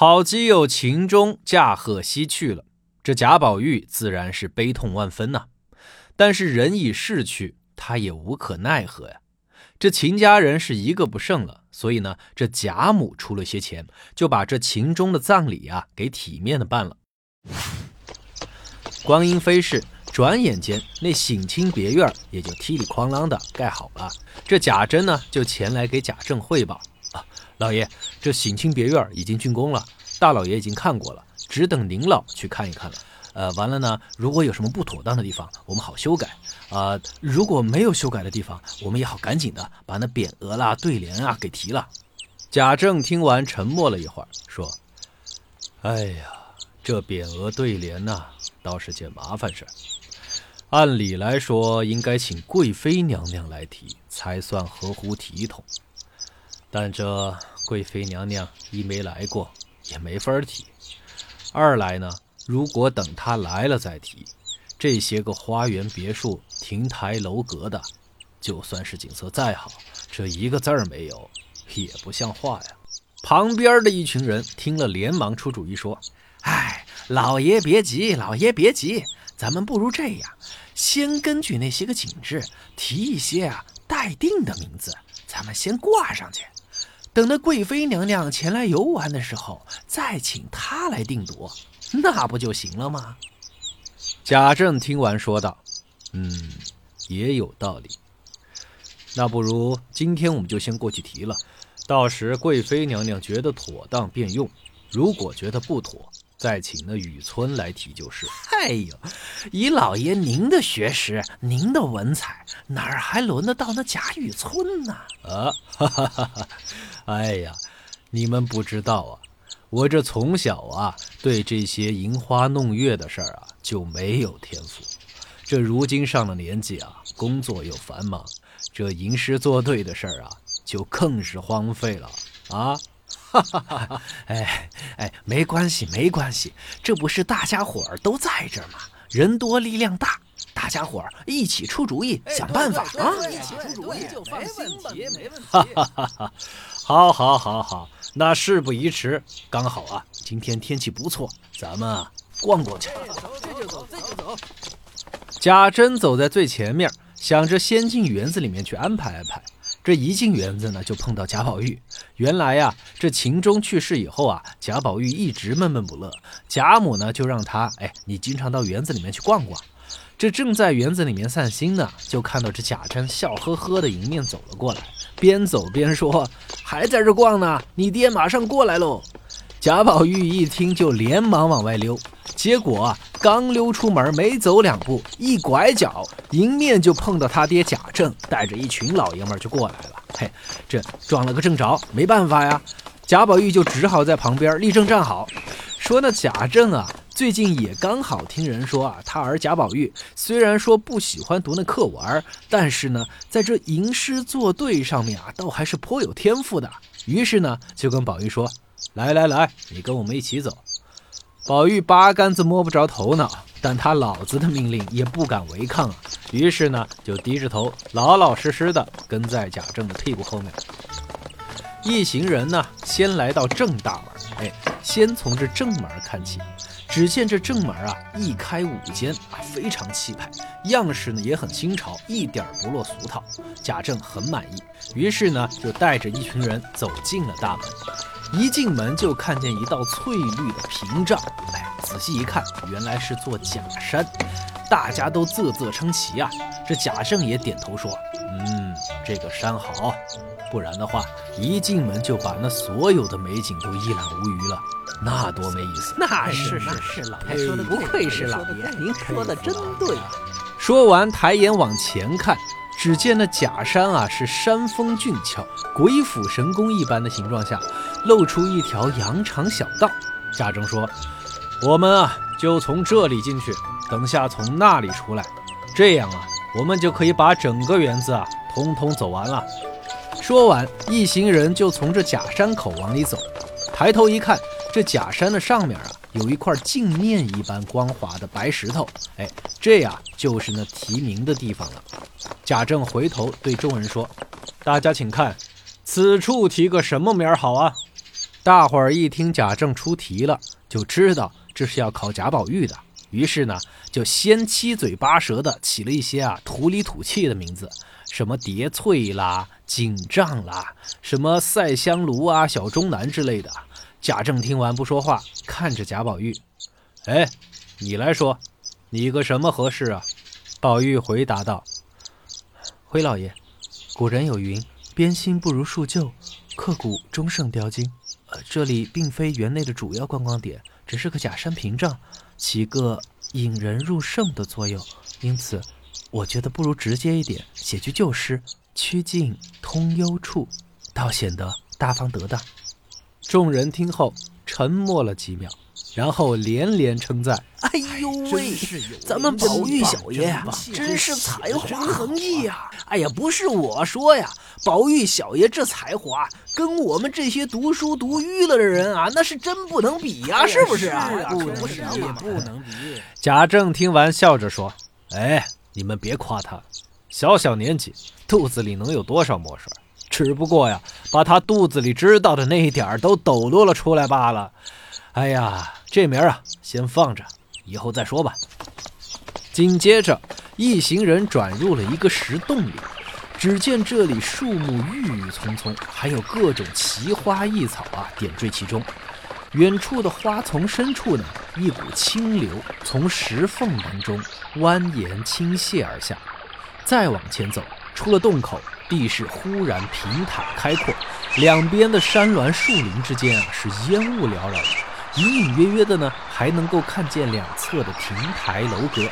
好基友秦钟驾鹤西去了，这贾宝玉自然是悲痛万分呐。但是人已逝去，他也无可奈何呀。这秦家人是一个不剩了，所以呢，这贾母出了些钱，就把这秦钟的葬礼啊给体面的办了。光阴飞逝，转眼间那省亲别院也就踢里哐啷的盖好了。这贾珍呢就前来给贾政汇报，老爷，这省亲别院已经竣工了，大老爷已经看过了，只等您老去看一看了。呃，完了呢，如果有什么不妥当的地方，我们好修改。啊，如果没有修改的地方，我们也好赶紧的把那匾额啦、对联啊给提了。贾政听完，沉默了一会儿，说：“哎呀，这匾额对联呐，倒是件麻烦事儿。按理来说，应该请贵妃娘娘来提，才算合乎体统。但这贵妃娘娘一没来过，也没法提；二来呢，如果等她来了再提。”这些个花园别墅、亭台楼阁的，就算是景色再好，这一个字儿没有，也不像话呀。旁边的一群人听了，连忙出主意说：“哎，老爷别急，老爷别急，咱们不如这样，先根据那些个景致提一些啊待定的名字，咱们先挂上去，等那贵妃娘娘前来游玩的时候，再请她来定夺，那不就行了吗？”贾政听完说道：“嗯，也有道理。那不如今天我们就先过去提了，到时贵妃娘娘觉得妥当便用，如果觉得不妥，再请那雨村来提就是。”哎呦，以老爷您的学识，您的文采，哪儿还轮得到那贾雨村呢？啊，哈哈哈哈！哎呀，你们不知道啊。我这从小啊，对这些吟花弄月的事儿啊就没有天赋。这如今上了年纪啊，工作又繁忙，这吟诗作对的事儿啊就更是荒废了啊！哈哈哈哈！哎哎，没关系没关系，这不是大家伙儿都在这儿吗？人多力量大，大家伙儿一起出主意，想办法啊！一起出主意就放心吧，没问题。哈哈哈哈！好，好，好，好。那事不宜迟，刚好啊，今天天气不错，咱们啊逛逛去。这就走，这就走。贾珍走在最前面，想着先进园子里面去安排安排。这一进园子呢，就碰到贾宝玉。原来呀，这秦钟去世以后啊，贾宝玉一直闷闷不乐。贾母呢，就让他，哎，你经常到园子里面去逛逛。这正在园子里面散心呢，就看到这贾珍笑呵呵的迎面走了过来。边走边说：“还在这逛呢，你爹马上过来喽。”贾宝玉一听就连忙往外溜，结果刚溜出门，没走两步，一拐角，迎面就碰到他爹贾政带着一群老爷们就过来了。嘿，这撞了个正着，没办法呀，贾宝玉就只好在旁边立正站好，说：“那贾政啊。”最近也刚好听人说啊，他儿贾宝玉虽然说不喜欢读那课文，但是呢，在这吟诗作对上面啊，倒还是颇有天赋的。于是呢，就跟宝玉说：“来来来，你跟我们一起走。”宝玉八竿子摸不着头脑，但他老子的命令也不敢违抗啊。于是呢，就低着头，老老实实的跟在贾政的屁股后面。一行人呢，先来到正大门，哎，先从这正门看起。只见这正门啊，一开五间啊，非常气派，样式呢也很新潮，一点不落俗套。贾政很满意，于是呢就带着一群人走进了大门。一进门就看见一道翠绿的屏障，哎，仔细一看，原来是座假山，大家都啧啧称奇啊。这贾政也点头说：“嗯，这个山好，不然的话，一进门就把那所有的美景都一览无余了。”那多没意思！那是那是老爷说的，不愧是老爷，您说的真对。说完，抬眼往前看，只见那假山啊，是山峰峻峭，鬼斧神工一般的形状下，露出一条羊肠小道。贾政说：“我们啊，就从这里进去，等下从那里出来，这样啊，我们就可以把整个园子啊，通通走完了。”说完，一行人就从这假山口往里走，抬头一看。这假山的上面啊，有一块镜面一般光滑的白石头，哎，这呀就是那题名的地方了。贾政回头对众人说：“大家请看，此处题个什么名儿好啊？”大伙儿一听贾政出题了，就知道这是要考贾宝玉的，于是呢，就先七嘴八舌的起了一些啊土里土气的名字，什么叠翠啦、锦帐啦，什么赛香炉啊、小钟南之类的。贾政听完不说话，看着贾宝玉，哎，你来说，你个什么合适啊？宝玉回答道：“回老爷，古人有云，编新不如述旧，刻古终胜雕金。”这里并非园内的主要观光点，只是个假山屏障，起个引人入胜的作用。因此，我觉得不如直接一点，写句旧诗，曲径通幽处，倒显得大方得当。众人听后沉默了几秒。然后连连称赞：“哎呦喂，咱们宝玉小爷呀，真是才华横溢呀！哎呀，不是我说呀，宝玉小爷这才华，跟我们这些读书读愚了的人啊，那是真不能比呀，是不是啊？不能比，不能比。”贾政听完笑着说：“哎，你们别夸他，小小年纪，肚子里能有多少墨水？只不过呀，把他肚子里知道的那一点儿都抖落了出来罢了。”哎呀，这名啊，先放着，以后再说吧。紧接着，一行人转入了一个石洞里，只见这里树木郁郁葱葱，还有各种奇花异草啊点缀其中。远处的花丛深处呢，一股清流从石缝当中蜿蜒倾泻而下。再往前走，出了洞口，地势忽然平坦开阔，两边的山峦树林之间啊，是烟雾缭绕的。隐隐约约的呢，还能够看见两侧的亭台楼阁，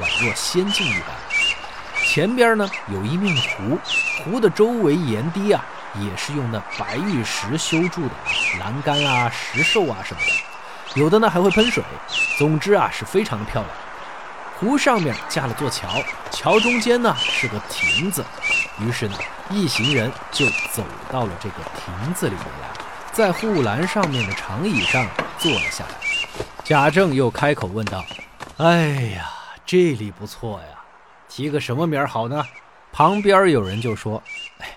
宛若仙境一般。前边呢有一面湖，湖的周围岩堤啊，也是用那白玉石修筑的，栏杆啊、石兽啊什么的，有的呢还会喷水。总之啊，是非常的漂亮。湖上面架了座桥，桥中间呢是个亭子，于是呢，一行人就走到了这个亭子里面来。在护栏上面的长椅上坐了下来，贾政又开口问道：“哎呀，这里不错呀，提个什么名儿好呢？”旁边有人就说：“哎，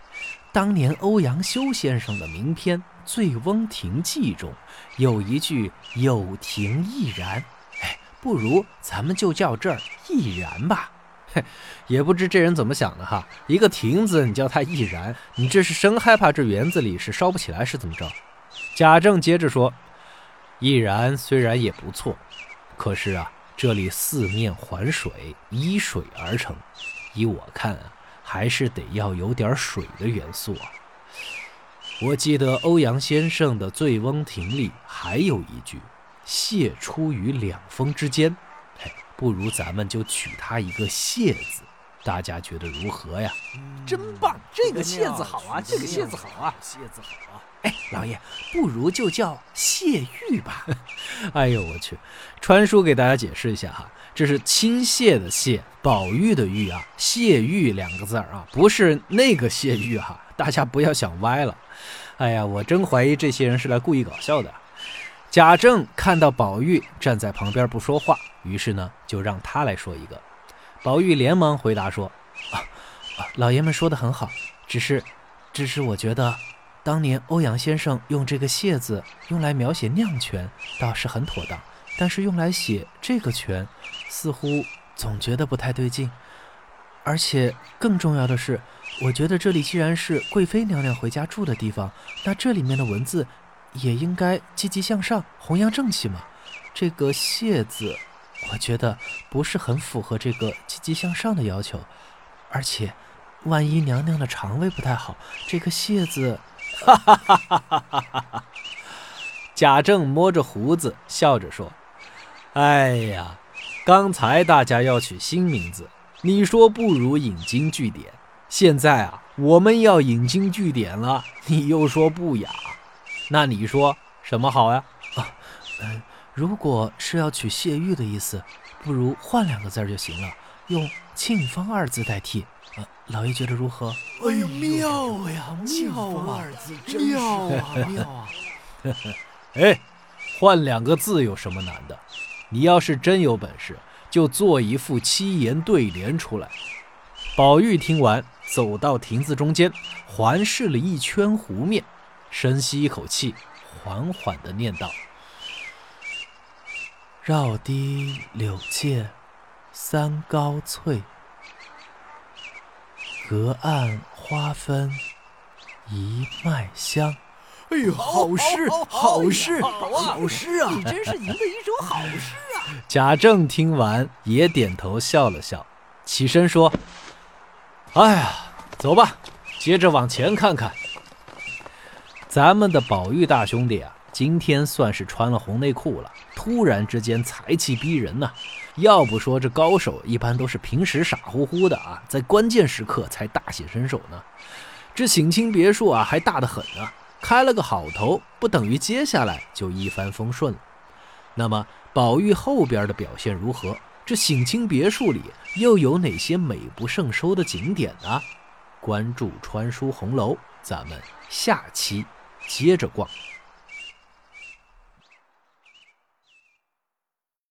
当年欧阳修先生的名篇《醉翁亭记》中有一句‘有亭亦然’，哎，不如咱们就叫这儿亦然吧。”嘿，也不知这人怎么想的哈，一个亭子你叫它亦然，你这是生害怕这园子里是烧不起来是怎么着？贾政接着说：“毅然虽然也不错，可是啊，这里四面环水，依水而成，依我看啊，还是得要有点水的元素啊。我记得欧阳先生的《醉翁亭》里还有一句‘蟹出于两峰之间’，嘿，不如咱们就取它一个‘蟹’字，大家觉得如何呀？真棒，这个‘蟹’字好啊，这个‘蟹’字好啊，‘蟹’字好啊。”哎，老爷，不如就叫谢玉吧。哎呦我去，传叔给大家解释一下哈，这是亲谢的谢，宝玉的玉啊，谢玉两个字儿啊，不是那个谢玉哈，大家不要想歪了。哎呀，我真怀疑这些人是来故意搞笑的。贾政看到宝玉站在旁边不说话，于是呢就让他来说一个。宝玉连忙回答说：“啊，老爷们说的很好，只是，只是我觉得。”当年欧阳先生用这个“谢”字用来描写酿泉，倒是很妥当；但是用来写这个泉，似乎总觉得不太对劲。而且更重要的是，我觉得这里既然是贵妃娘娘回家住的地方，那这里面的文字也应该积极向上、弘扬正气嘛。这个“谢”字，我觉得不是很符合这个积极向上的要求。而且，万一娘娘的肠胃不太好，这个“谢”字……哈哈哈哈哈哈！贾政摸着胡子笑着说：“哎呀，刚才大家要取新名字，你说不如引经据典。现在啊，我们要引经据典了，你又说不雅。那你说什么好呀？啊，嗯，如果是要取谢玉的意思，不如换两个字就行了，用庆芳二字代替。”呃老爷觉得如何？哎呀，妙呀，妙啊！妙啊，妙啊！哎，换两个字有什么难的？你要是真有本事，就做一副七言对联出来。宝玉听完，走到亭子中间，环视了一圈湖面，深吸一口气，缓缓地念道：“绕堤柳借三高翠，隔岸花分一脉香。”哎呦，好诗，好诗，好诗啊！你真是吟的一首好诗啊！贾政听完也点头笑了笑，起身说：“哎呀，走吧，接着往前看看。咱们的宝玉大兄弟啊，今天算是穿了红内裤了，突然之间才气逼人呐！要不说这高手一般都是平时傻乎乎的啊，在关键时刻才大显身手呢。这省亲别墅啊，还大得很呢。”开了个好头，不等于接下来就一帆风顺了。那么，宝玉后边的表现如何？这省亲别墅里又有哪些美不胜收的景点呢？关注川书红楼，咱们下期接着逛。